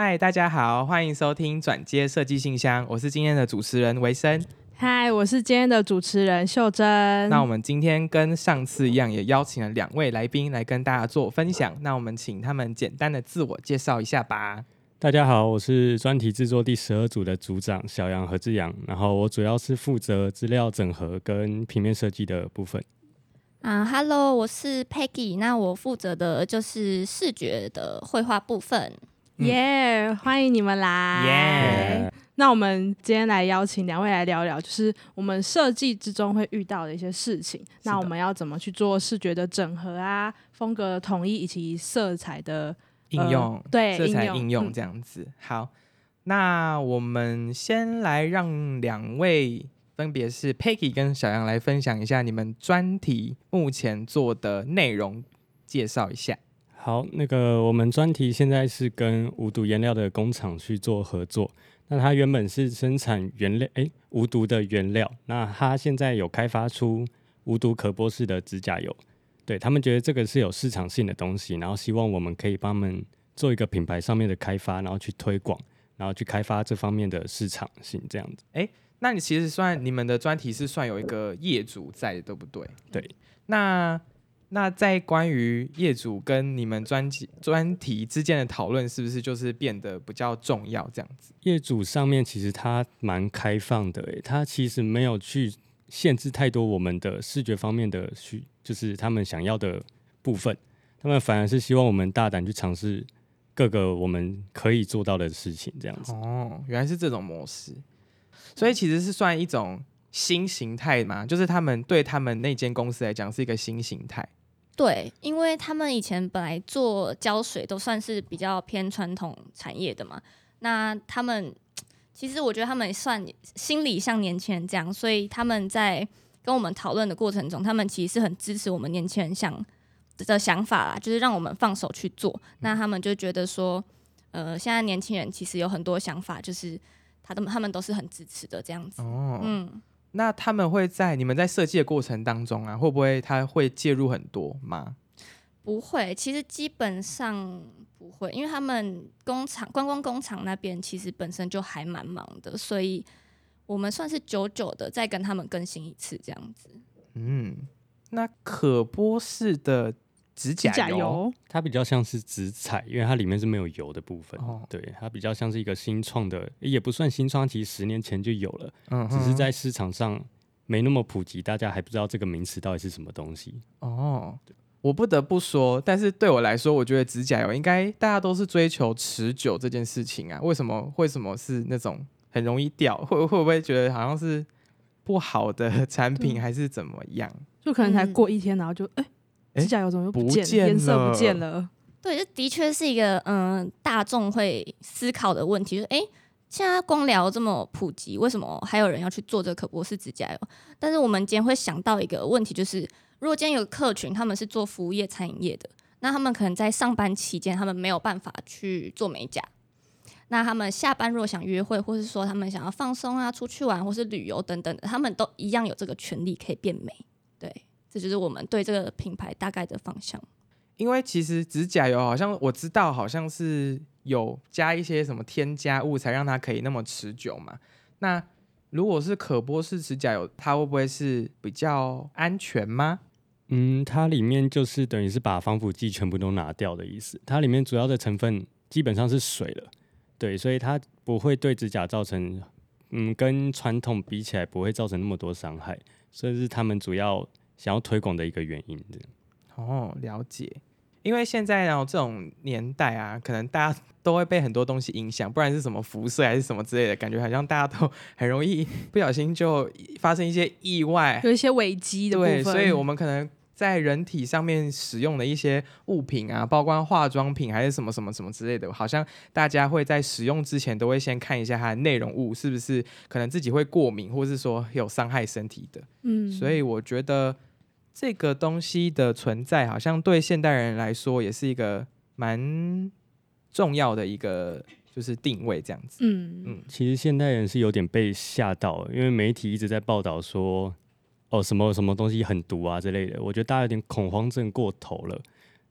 嗨，大家好，欢迎收听转接设计信箱，我是今天的主持人维生。嗨，我是今天的主持人秀珍。那我们今天跟上次一样，也邀请了两位来宾来跟大家做分享。那我们请他们简单的自我介绍一下吧。大家好，我是专题制作第十二组的组长小杨何志阳，然后我主要是负责资料整合跟平面设计的部分。啊，Hello，我是 Peggy，那我负责的就是视觉的绘画部分。耶，欢迎你们来。耶，那我们今天来邀请两位来聊聊，就是我们设计之中会遇到的一些事情。那我们要怎么去做视觉的整合啊，风格的统一以及色彩的应用，对色彩应用这样子。好，那我们先来让两位，分别是 Peggy 跟小杨来分享一下你们专题目前做的内容，介绍一下。好，那个我们专题现在是跟无毒颜料的工厂去做合作。那它原本是生产原料，诶，无毒的原料。那它现在有开发出无毒可剥式的指甲油，对他们觉得这个是有市场性的东西，然后希望我们可以帮他们做一个品牌上面的开发，然后去推广，然后去开发这方面的市场性，这样子。那你其实算你们的专题是算有一个业主在的，对不对？对。那那在关于业主跟你们专辑专题之间的讨论，是不是就是变得比较重要？这样子？业主上面其实他蛮开放的，诶，他其实没有去限制太多我们的视觉方面的需，就是他们想要的部分，他们反而是希望我们大胆去尝试各个我们可以做到的事情，这样子。哦，原来是这种模式，所以其实是算一种新形态嘛，就是他们对他们那间公司来讲是一个新形态。对，因为他们以前本来做胶水都算是比较偏传统产业的嘛，那他们其实我觉得他们也算心理像年轻人这样，所以他们在跟我们讨论的过程中，他们其实是很支持我们年轻人想的想法啦，就是让我们放手去做。那他们就觉得说，呃，现在年轻人其实有很多想法，就是他们他们都是很支持的这样子。哦，嗯。那他们会在你们在设计的过程当中啊，会不会他会介入很多吗？不会，其实基本上不会，因为他们工厂观光工厂那边其实本身就还蛮忙的，所以我们算是久久的再跟他们更新一次这样子。嗯，那可播式的指甲油，它比较像是紫彩，因为它里面是没有油的部分。哦对，它比较像是一个新创的，也不算新创，其实十年前就有了，嗯，只是在市场上没那么普及，大家还不知道这个名词到底是什么东西。哦。我不得不说，但是对我来说，我觉得指甲油应该大家都是追求持久这件事情啊。为什么？为什么是那种很容易掉？会会不会觉得好像是不好的 产品，还是怎么样？就可能才嗯过一天，然后就哎，哎指甲油怎么又不见了，见颜色不见了？对，这的确是一个嗯、大众会思考的问题，就是诶，现在光疗这么普及，为什么还有人要去做这个可博士指甲油？但是我们今天会想到一个问题，就是如果今天有个客群，他们是做服务业、餐饮业的，那他们可能在上班期间，他们没有办法去做美甲。那他们下班如果想约会，或是说他们想要放松啊、出去玩，或是旅游等等的，他们都一样有这个权利可以变美。对，这就是我们对这个品牌大概的方向。因为其实指甲油好像我知道，好像是有加一些什么添加物，才让它可以那么持久嘛。那如果是可剥式指甲油，它会不会是比较安全吗？嗯，它里面就是等于是把防腐剂全部都拿掉的意思。它里面主要的成分基本上是水了，对，所以它不会对指甲造成，嗯，跟传统比起来不会造成那么多伤害，所以是他们主要想要推广的一个原因。这样哦，了解。因为现在然后这种年代啊，可能大家都会被很多东西影响，不然是什么辐射还是什么之类的，感觉好像大家都很容易不小心就发生一些意外。有一些危机的部对，分，所以我们可能在人体上面使用的一些物品啊，包括化妆品还是什么什么什么之类的，好像大家会在使用之前都会先看一下它的内容物是不是可能自己会过敏，或是说有伤害身体的。嗯，所以我觉得这个东西的存在，好像对现代人来说也是一个蛮重要的一个就是定位这样子。嗯嗯其实现代人是有点被吓到，因为媒体一直在报道说，哦，什么什么东西很毒啊之类的。我觉得大家有点恐慌症过头了。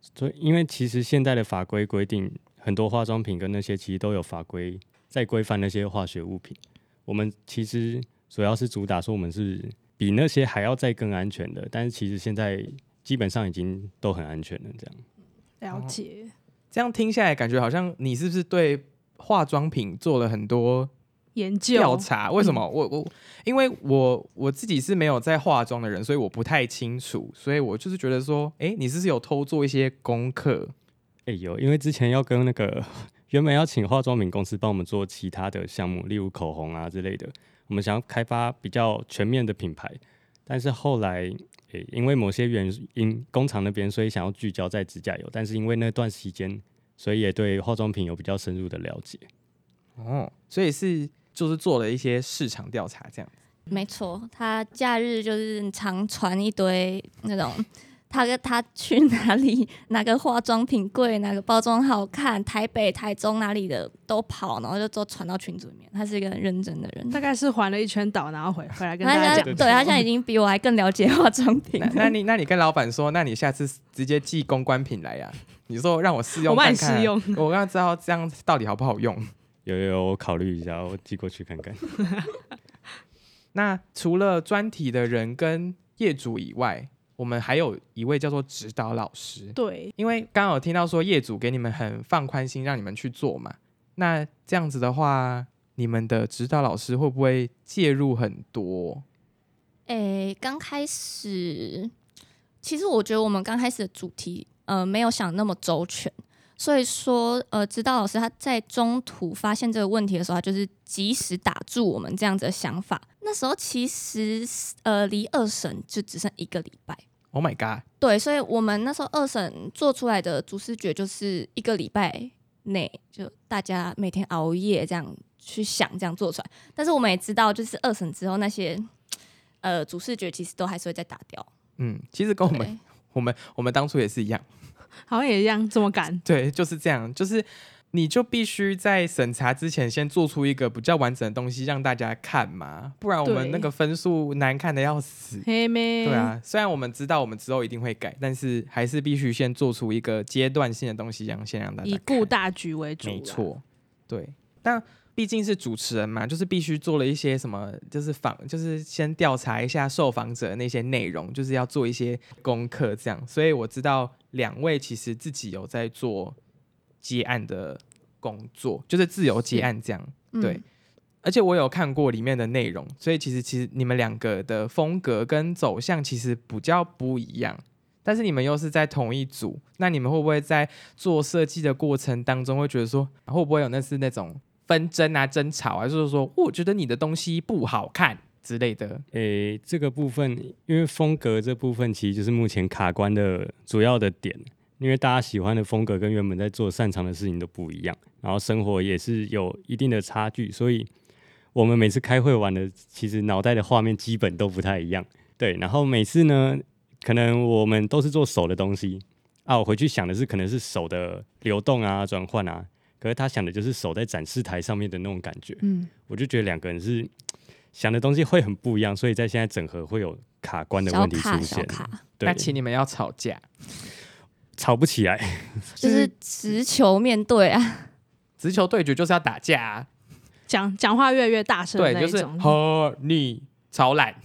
所以，因为其实现在的法规规定，很多化妆品跟那些其实都有法规在规范那些化学物品。我们其实主要是主打说我们是比那些还要再更安全的，但是其实现在基本上已经都很安全了。这样了解。这样听下来，感觉好像你是不是对化妆品做了很多研究调查？为什么？我我因为我我自己是没有在化妆的人，所以我不太清楚，所以我就是觉得说，哎，你是不是有偷做一些功课？哎有，因为之前要跟那个 原本要请化妆品公司帮我们做其他的项目，例如口红啊之类的，我们想要开发比较全面的品牌，但是后来。诶，因为某些原因，工厂那边所以想要聚焦在指甲油，但是因为那段时间，所以也对化妆品有比较深入的了解。哦，所以是就是做了一些市场调查这样。没错，他假日就是常传一堆那种。他跟他去哪里，哪个化妆品贵，哪个包装好看，台北、台中哪里的都跑，然后就都传到群组里面。他是一个很认真的人，大概是环了一圈岛，然后回回来跟大家讲。对他现在已经比我还更了解化妆品。那你那你跟老板说，那你下次直接寄公关品来呀？你说让我试用看看，我刚刚知道这样到底好不好用。有有，我考虑一下，我寄过去看看。那除了专题的人跟业主以外。我们还有一位叫做指导老师，对，因为刚刚有听到说业主给你们很放宽心，让你们去做嘛。那这样子的话，你们的指导老师会不会介入很多？诶，刚开始，其实我觉得我们刚开始的主题，呃，没有想那么周全。所以说，呃，指导老师他在中途发现这个问题的时候，他就是及时打住我们这样子的想法。那时候其实，呃，离二审就只剩一个礼拜。Oh my god！对，所以我们那时候二审做出来的主视觉就是一个礼拜内，就大家每天熬夜这样去想，这样做出来。但是我们也知道，就是二审之后那些，呃，主视觉其实都还是会再打掉。嗯，其实跟我们、我们、我们当初也是一样。好像也一样，这么赶？对，就是这样，就是你就必须在审查之前先做出一个比较完整的东西让大家看嘛，不然我们那个分数难看的要死。对啊，虽然我们知道我们之后一定会改，但是还是必须先做出一个阶段性的东西，让先让大家以顾大局为主。没错，对，但。毕竟是主持人嘛，就是必须做了一些什么，就是访，就是先调查一下受访者那些内容，就是要做一些功课这样。所以我知道两位其实自己有在做接案的工作，就是自由接案这样。对，而且我有看过里面的内容，所以其实其实你们两个的风格跟走向其实比较不一样，但是你们又是在同一组，那你们会不会在做设计的过程当中会觉得说，会不会有那是那种？纷争啊，争吵啊，就是说，我觉得你的东西不好看之类的。诶，这个部分，因为风格这部分其实就是目前卡关的主要的点，因为大家喜欢的风格跟原本在做擅长的事情都不一样，然后生活也是有一定的差距，所以我们每次开会玩的，其实脑袋的画面基本都不太一样。对，然后每次呢，可能我们都是做手的东西啊，我回去想的是可能是手的流动啊，转换啊。可是他想的就是守在展示台上面的那种感觉，嗯，我就觉得两个人是 想的东西会很不一样，所以在现在整合会有卡关的问题出现。那请你们要吵架，吵不起来，就是直球面对啊，直球对决就是要打架，啊，讲讲话越来越大声，对，就是和你吵懒。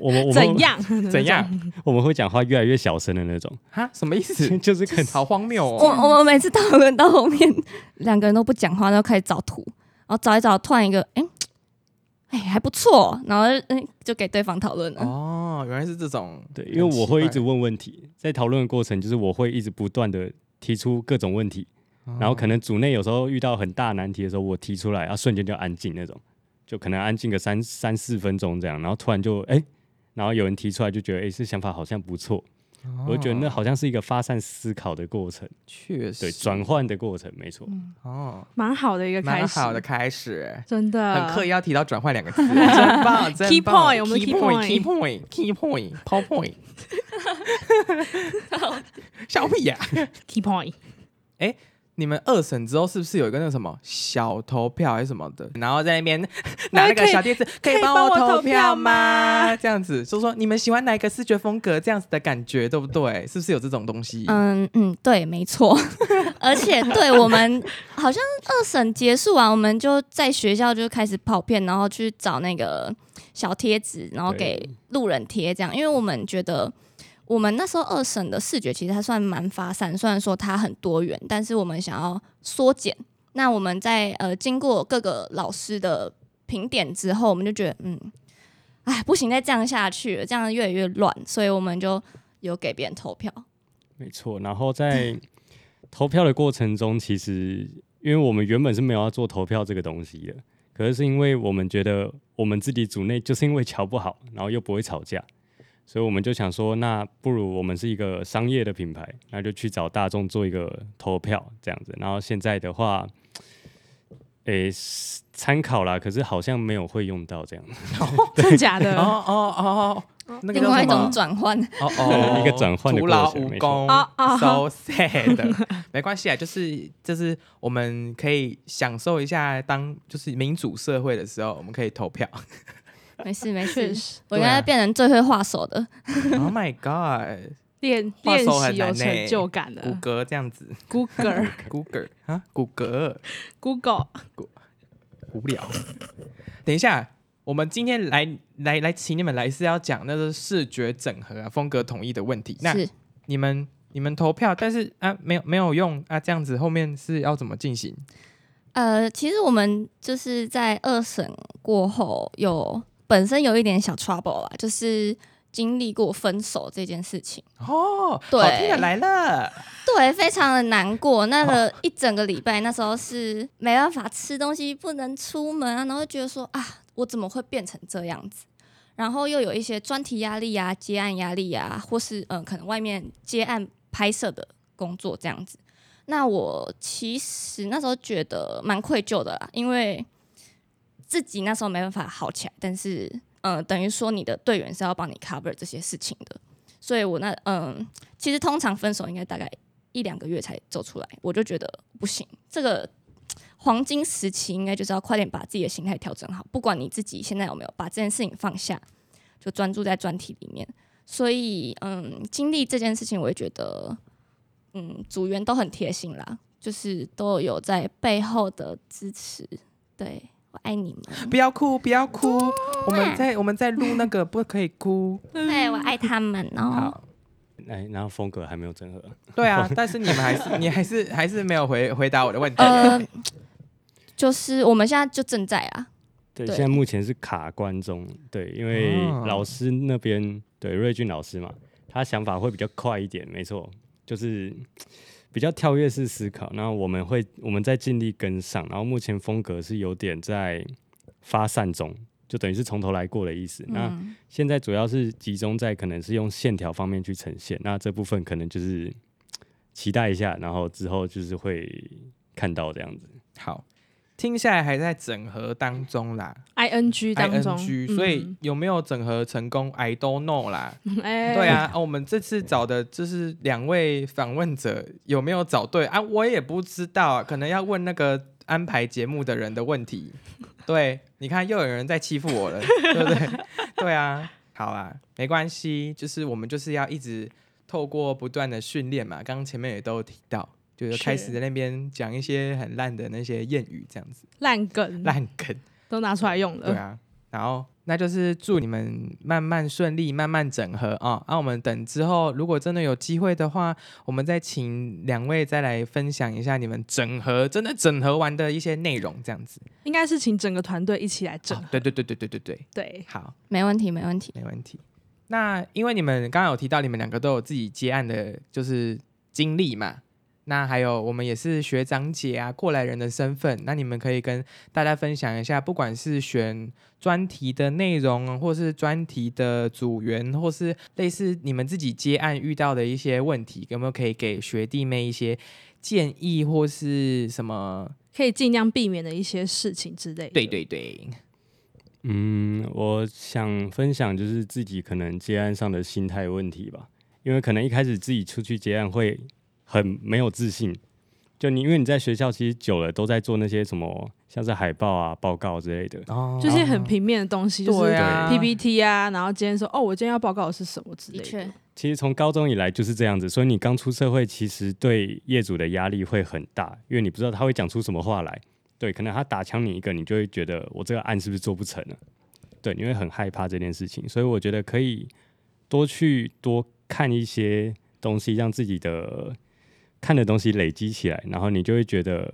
我们怎样 怎样？我们会讲话越来越小声的那种哈？什么意思？就是很好荒谬哦！我我们每次讨论到后面，两个人都不讲话，然后开始找图，然后找一找，突然一个哎哎还不错，然后哎就给对方讨论了。哦，原来是这种对，因为我会一直问问题，在讨论的过程，就是我会一直不断的提出各种问题，然后可能组内有时候遇到很大难题的时候，我提出来，然后瞬间就安静那种，就可能安静个三三四分钟这样，然后突然就哎。然后有人提出来，就觉得哎，这想法好像不错。我觉得那好像是一个发散思考的过程，确实，对转换的过程，没错。哦，蛮好的一个开始，好的开始，真的。很刻意要提到转换两个字，真棒，真 Key point，我们 Key point，Key point，Key point，Power point，笑屁呀，Key point。哎，你们二审之后是不是有一个那个什么小投票还是什么的，然后在那边 拿那个小贴纸，可以帮我投票吗？这样子，就说你们喜欢哪一个视觉风格，这样子的感觉，对不对？是不是有这种东西？嗯嗯，对，没错。而且对我们好像二审结束完，我们就在学校就开始跑遍，然后去找那个小贴纸，然后给路人贴，这样，因为我们觉得。我们那时候二审的视觉其实还算蛮发散，虽然说它很多元，但是我们想要缩减。那我们在呃经过各个老师的评点之后，我们就觉得嗯，哎不行，再这样下去了，这样越来越乱，所以我们就有给别人投票。没错，然后在 投票的过程中，其实因为我们原本是没有要做投票这个东西的，可是是因为我们觉得我们自己组内就是因为瞧不好，然后又不会吵架。所以我们就想说，那不如我们是一个商业的品牌，那就去找大众做一个投票这样子。然后现在的话，诶，参考啦，可是好像没有会用到这样。真的假的？哦哦哦，另外一种转换，哦哦，一个转换的徒劳无功，so sad。没关系啊，就是就是我们可以享受一下当就是民主社会的时候，我们可以投票。没事没事，我应该变成最会画手的。Oh my god！练 练习有成就感的，谷歌这样子，Google，Google 啊，谷歌，Google，无聊。等一下，我们今天来来来，请你们来是要讲那个视觉整合啊，风格统一的问题。那你们你们投票，但是啊，没有没有用啊，这样子后面是要怎么进行？呃，其实我们就是在二审过后有。本身有一点小 trouble 啦，就是经历过分手这件事情哦。对，听的来了，对，非常的难过。那个一整个礼拜，那时候是没办法吃东西，不能出门啊，然后觉得说啊，我怎么会变成这样子？然后又有一些专题压力啊、接案压力啊，或是嗯，可能外面接案拍摄的工作这样子。那我其实那时候觉得蛮愧疚的啦，因为。自己那时候没办法好起来，但是，嗯，等于说你的队员是要帮你 cover 这些事情的，所以我那，嗯，其实通常分手应该大概一两个月才走出来，我就觉得不行，这个黄金时期应该就是要快点把自己的心态调整好，不管你自己现在有没有把这件事情放下，就专注在专题里面。所以，嗯，经历这件事情，我也觉得，嗯，组员都很贴心啦，就是都有在背后的支持，对。我爱你们！不要哭，不要哭。我们在我们在录那个，不可以哭。对，我爱他们哦。好，哎，然后风格还没有整合。对啊，但是你们还是你还是还是没有回回答我的问题。呃，就是我们现在就正在啊。对，现在目前是卡关中。对，因为老师那边对瑞俊老师嘛，他想法会比较快一点。没错，就是。比较跳跃式思考，那我们会我们在尽力跟上，然后目前风格是有点在发散中，就等于是从头来过的意思。那现在主要是集中在可能是用线条方面去呈现，那这部分可能就是期待一下，然后之后就是会看到这样子。好。听下来还在整合当中啦，I N G 当中，所以有没有整合成功？I don't know 啦。对啊，我们这次找的就是两位访问者有没有找对啊？我也不知道，啊可能要问那个安排节目的人的问题。对，你看又有人在欺负我了，对不对？对啊，好啊，没关系，就是我们就是要一直透过不断的训练嘛。刚刚前面也都有提到。就是。开始在那边讲一些很烂的那些谚语这样子。烂梗。烂梗。都拿出来用了。对啊。然后那就是祝你们慢慢顺利慢慢整合。啊那我们等之后如果真的有机会的话我们再请两位再来分享一下你们整合真的整合完的一些内容这样子。应该是请整个团队一起来整对对对对对对对。对。好。没问题没问题。没问题。那因为你们刚刚有提到你们两个都有自己接案的就是经历嘛。那还有，我们也是学长姐啊，过来人的身份。那你们可以跟大家分享一下，不管是选专题的内容，或是专题的组员，或是类似你们自己接案遇到的一些问题，有没有可以给学弟妹一些建议，或是什么可以尽量避免的一些事情之类的？对对对。嗯，我想分享就是自己可能接案上的心态问题吧，因为可能一开始自己出去接案会。很没有自信，就你因为你在学校其实久了都在做那些什么像是海报啊、报告之类的，哦就是很平面的东西，就是对啊 PPT 啊，然后今天说哦，我今天要报告的是什么之类的。的确，其实从高中以来就是这样子，所以你刚出社会，其实对业主的压力会很大，因为你不知道他会讲出什么话来。对，可能他打枪你一个，你就会觉得我这个案是不是做不成了？对，你会很害怕这件事情。所以我觉得可以多去多看一些东西，让自己的看的东西累积起来，然后你就会觉得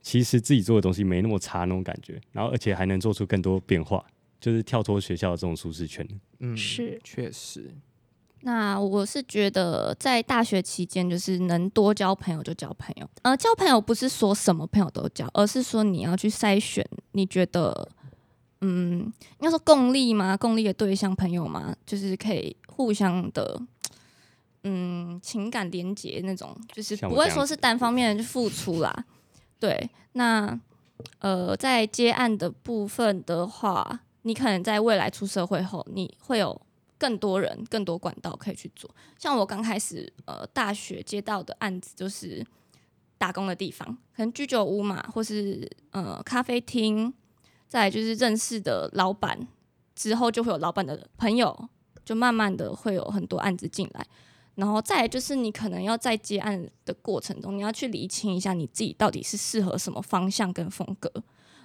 其实自己做的东西没那么差那种感觉，然后而且还能做出更多变化，就是跳脱学校的这种舒适圈。嗯是确实，那我是觉得在大学期间，就是能多交朋友就交朋友。呃，交朋友不是说什么朋友都交，而是说你要去筛选你觉得，嗯，应该说共利吗？共利的对象朋友吗？就是可以互相的，嗯，情感连接那种，就是不会说是单方面的去付出啦。对，那呃，在接案的部分的话，你可能在未来出社会后，你会有更多人、更多管道可以去做。像我刚开始呃大学接到的案子，就是打工的地方，可能居酒屋嘛，或是呃咖啡厅，再就是认识的老板，之后就会有老板的朋友，就慢慢的会有很多案子进来。然后再来就是你可能要在接案的过程中，你要去理清一下你自己到底是适合什么方向跟风格，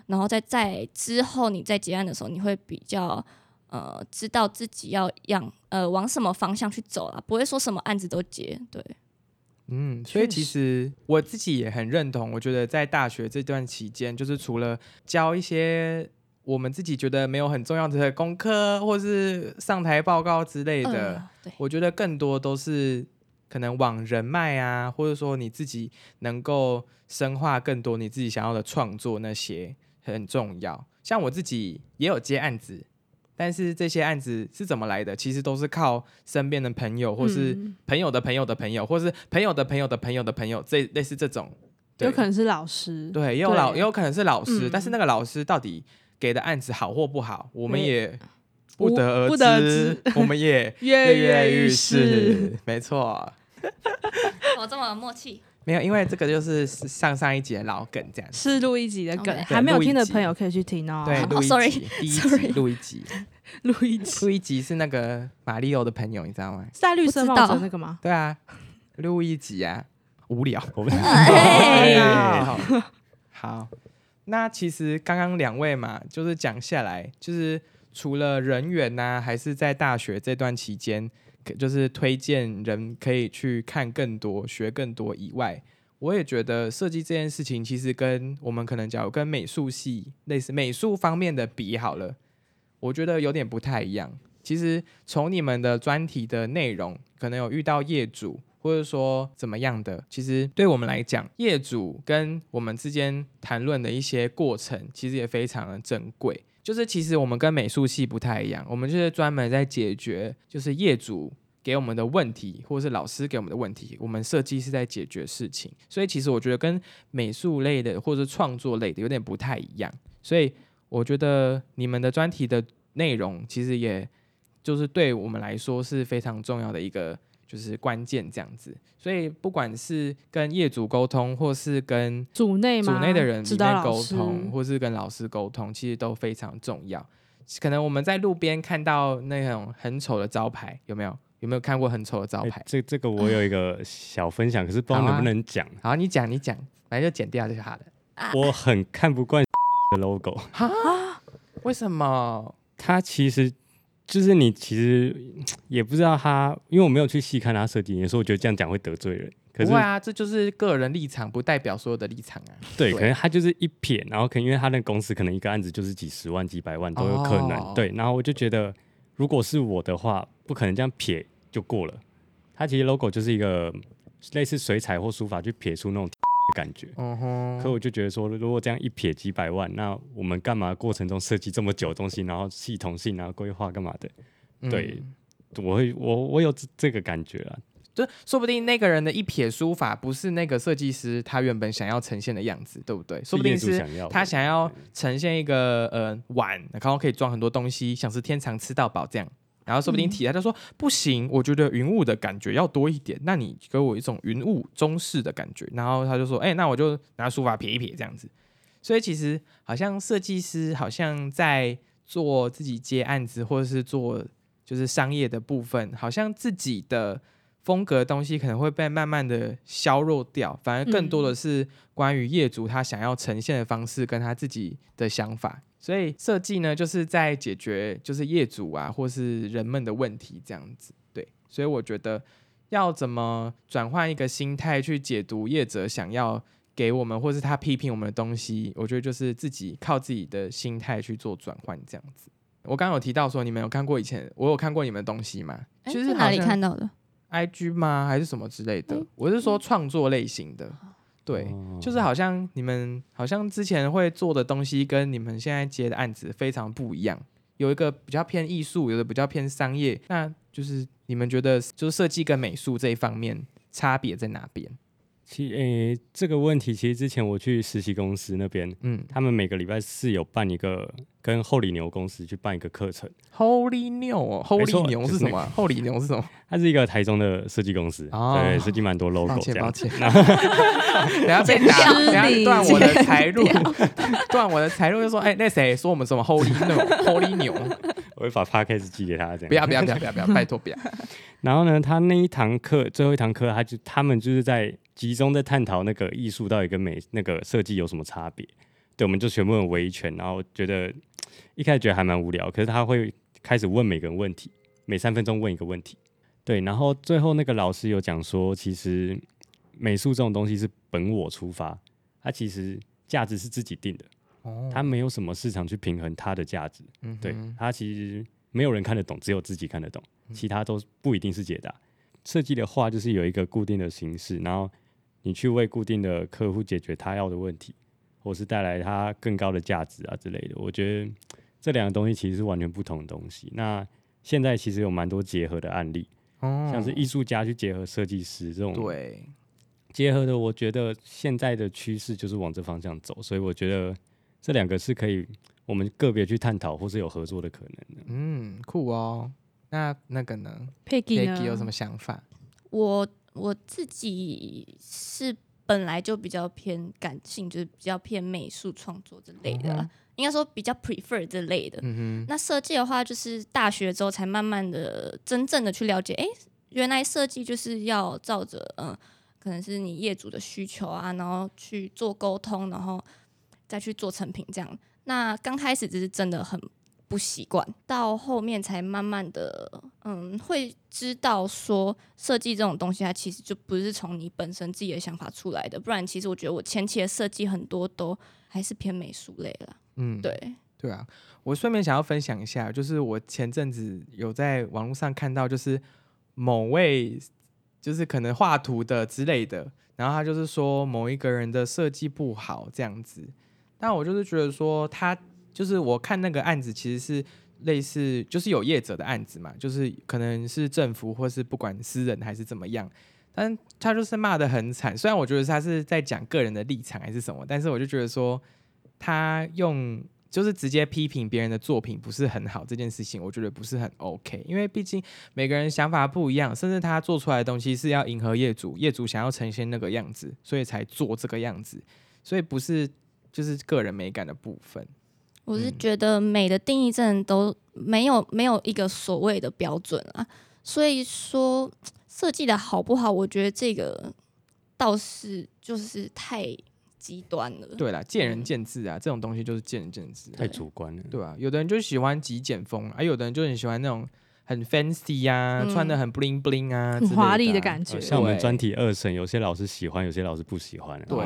然后再在之后你在结案的时候，你会比较呃知道自己要样呃往什么方向去走啦，不会说什么案子都接。对，嗯，所以其实我自己也很认同。我觉得在大学这段期间，就是除了教一些我们自己觉得没有很重要的功课，或是上台报告之类的，呃对，我觉得更多都是可能往人脉啊，或者说你自己能够深化更多你自己想要的创作那些很重要。像我自己也有接案子，但是这些案子是怎么来的？其实都是靠身边的朋友，或是嗯朋友的朋友的朋友，或是朋友的朋友的朋友的朋友，这类似这种。有可能是老师，对，也有老，也有可能是老师，嗯但是那个老师到底给的案子好或不好，我们也无不得而知，不得而知我们也 跃跃跃欲试试。没错。我这么默契，没有，因为这个就是上上一集的老梗这样。是录一集的梗还没有听的朋友可以去听哦。对，哦录一 sorry，集，第一集录一集，录一集录一集是那个马里奥的朋友，你知道吗？是戴绿色帽子那个吗？对啊，录一集啊，无聊。我们哎好，好，那其实刚刚两位嘛，就是讲下来，就是除了人员呐、还是在大学这段期间，可就是推荐人可以去看更多、学更多以外，我也觉得设计这件事情，其实跟我们可能假如跟美术系类似，美术方面的比好了，我觉得有点不太一样。其实从你们的专题的内容，可能有遇到业主，或者说怎么样的，其实对我们来讲，业主跟我们之间谈论的一些过程，其实也非常的珍贵。就是其实我们跟美术系不太一样，我们就是专门在解决就是业主给我们的问题，或者是老师给我们的问题，我们设计是在解决事情。所以其实我觉得跟美术类的或者创作类的有点不太一样。所以我觉得你们的专题的内容其实也就是对我们来说是非常重要的一个就是关键这样子。所以不管是跟业主沟通，或是跟组内？组内的人指里面沟通，或是跟老师沟通，其实都非常重要。可能我们在路边看到那种很丑的招牌，有没有？有没有看过很丑的招哎牌？这这个我有一个小分享，可是不知道能不能讲。好，你讲，你讲，反正就剪掉就好了。啊 我很看不惯 的 logo，哈为什么？它其实就是你其实也不知道他，因为我没有去细看他设计，有时候我觉得这样讲会得罪人。可是不会啊，这就是个人立场，不代表所有的立场啊。对，对可能他就是一撇，然后可能因为他那公司可能一个案子就是几十万、几百万都有可能。哦对，然后我就觉得，如果是我的话，不可能这样撇就过了。它其实 logo 就是一个类似水彩或书法去撇出那种的感觉。嗯哼，可我就觉得说，如果这样一撇几百万，那我们干嘛过程中设计这么久的东西，然后系统性然后、规划干嘛的？嗯对我会，我我有这这个感觉啊。就说不定那个人的一撇书法不是那个设计师他原本想要呈现的样子，对不对？说不定是他想要呈现一个呃碗，然后可以装很多东西，像是天长吃到饱这样。然后说不定体他就说不行，我觉得云雾的感觉要多一点，那你给我一种云雾中式的感觉。然后他就说，哎、那我就拿书法撇一撇这样子。所以其实好像设计师好像在做自己接案子或者是做就是商业的部分，好像自己的风格的东西可能会被慢慢的削弱掉，反而更多的是关于业主他想要呈现的方式跟他自己的想法。所以设计呢，就是在解决就是业主啊或是人们的问题这样子。对，所以我觉得要怎么转换一个心态去解读业者想要给我们或是他批评我们的东西，我觉得就是自己靠自己的心态去做转换这样子。我刚刚有提到说，你们有看过以前我有看过你们的东西吗？就是哪里看到的？IG 吗？还是什么之类的？嗯我是说创作类型的，对，哦就是好像你们好像之前会做的东西跟你们现在接的案子非常不一样，有一个比较偏艺术，有的比较偏商业，那就是你们觉得就是设计跟美术这一方面差别在哪边？其诶、这个问题其实之前我去实习公司那边，嗯他们每个礼拜四有办一个跟厚里牛公司去办一个课程，，Holy 牛哦没，Holy 错就是那牛是什么啊？Holy 牛是什么？它是一个台中的设计公司，哦对，设计蛮多 logo 抱这样。歉抱歉，等下被打，等下断我的财路，断我的财路，就说哎，那谁说我们什么 Holy 牛？Holy 牛？我会把 podcast 寄给他，这样。不要不要不要不要不要，拜托不要。然后呢，他那一堂课最后一堂课，他就他们就是在集中在探讨那个艺术到底跟美那个设计有什么差别。对，我们就全部人围一圈，然后觉得一开始觉得还蛮无聊，可是他会开始问每个人问题，每三分钟问一个问题。对，然后最后那个老师有讲说，其实美术这种东西是本我出发，它其实价值是自己定的，哦它没有什么市场去平衡它的价值。嗯对，它其实没有人看得懂，只有自己看得懂，其他都不一定是解答。设计的话，就是有一个固定的形式，然后你去为固定的客户解决他要的问题，或是带来他更高的价值啊之类的。我觉得这两个东西其实是完全不同的东西。那现在其实有蛮多结合的案例，哦像是艺术家去结合设计师这种对，结合的，我觉得现在的趋势就是往这方向走，所以我觉得这两个是可以我们个别去探讨或是有合作的可能的。嗯，酷哦。那那个呢 Peggy？Peggy 有什？么想法？我我自己是本来就比较偏感性，就是比较偏美术创作之类的啦，应该说比较 prefer 这类的。嗯，那设计的话，就是大学之后才慢慢的、真正的去了解，诶，原来设计就是要照着嗯、呃可能是你业主的需求啊，然后去做沟通，然后再去做成品这样。那刚开始只是真的很不习惯，到后面才慢慢的，嗯，会知道说设计这种东西，它其实就不是从你本身自己的想法出来的，不然其实我觉得我前期的设计很多都还是偏美术类啦。嗯，对，对啊。我顺便想要分享一下，就是我前阵子有在网络上看到，就是某位就是可能画图的之类的，然后他就是说某一个人的设计不好这样子，但我就是觉得说他就是我看那个案子其实是类似就是有业者的案子嘛，就是可能是政府或是不管私人还是怎么样，但他就是骂的很惨。虽然我觉得他是在讲个人的立场还是什么，但是我就觉得说他用就是直接批评别人的作品不是很好这件事情，我觉得不是很 OK，因为毕竟每个人想法不一样，甚至他做出来的东西是要迎合业主，业主想要呈现那个样子，所以才做这个样子，所以不是就是个人美感的部分。我是觉得美的定义真的都没有没有一个所谓的标准啊，所以说设计的好不好，我觉得这个倒是就是太极端了。对啦，见仁嗯见智啊，这种东西就是见仁见智。太主观了。对啊，有的人就喜欢极简风，而、有的人就很喜欢那种很 fancy 呀、嗯穿的很 bling bling 啊，很华丽的觉。感觉呃。像我们对专题二审，有些老师喜欢，有些老师不喜欢。对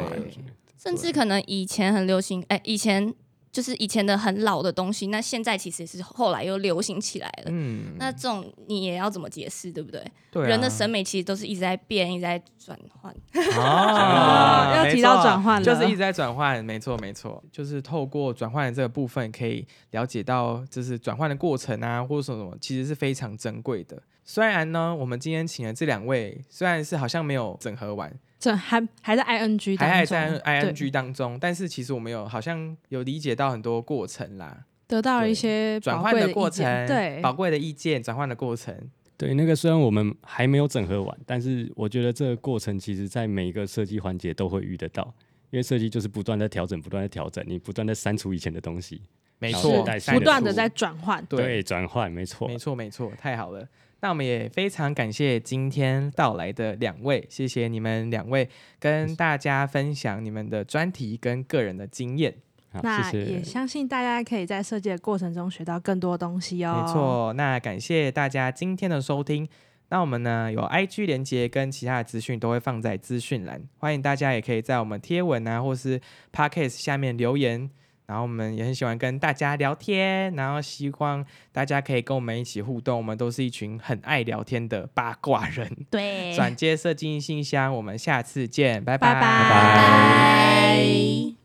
甚至可能以前很流行，哎、以前就是以前的很老的东西，那现在其实是后来又流行起来了。嗯，那这种你也要怎么解释，对不对？对啊人的审美其实都是一直在变，一直在转换。哦，要提到转换了就是一直在转换，没错没错，就是透过转换的这个部分，可以了解到就是转换的过程啊，或者什么什么，其实是非常珍贵的。虽然呢，我们今天请的这两位，虽然是好像没有整合完，这还还在 ing 当中，还还在 ing 当中，但是其实我们有好像有理解到很多过程啦。得到了一些转换的过程对，宝贵的意见，转换的过程，对，那个虽然我们还没有整合完，但是我觉得这个过程其实在每一个设计环节都会遇得到，因为设计就是不断在调整，不断在调整，你不断在删除以前的东西，没错不断的在转换。对对，转换，没错没，错，没错，太好了。那我们也非常感谢今天到来的两位，谢谢你们两位跟大家分享你们的专题跟个人的经验。那谢谢。也相信大家可以在设计的过程中学到更多东西哦。没，错，那感谢大家今天的收听。那我们呢有 IG 连接跟其他的资讯都会放在资讯栏，欢迎大家也可以在我们贴文啊或是 Podcast 下面留言。然后我们也很喜欢跟大家聊天，然后希望大家可以跟我们一起互动。我们都是一群很爱聊天的八卦人。对，转接设计信箱，我们下次见，拜拜拜拜拜。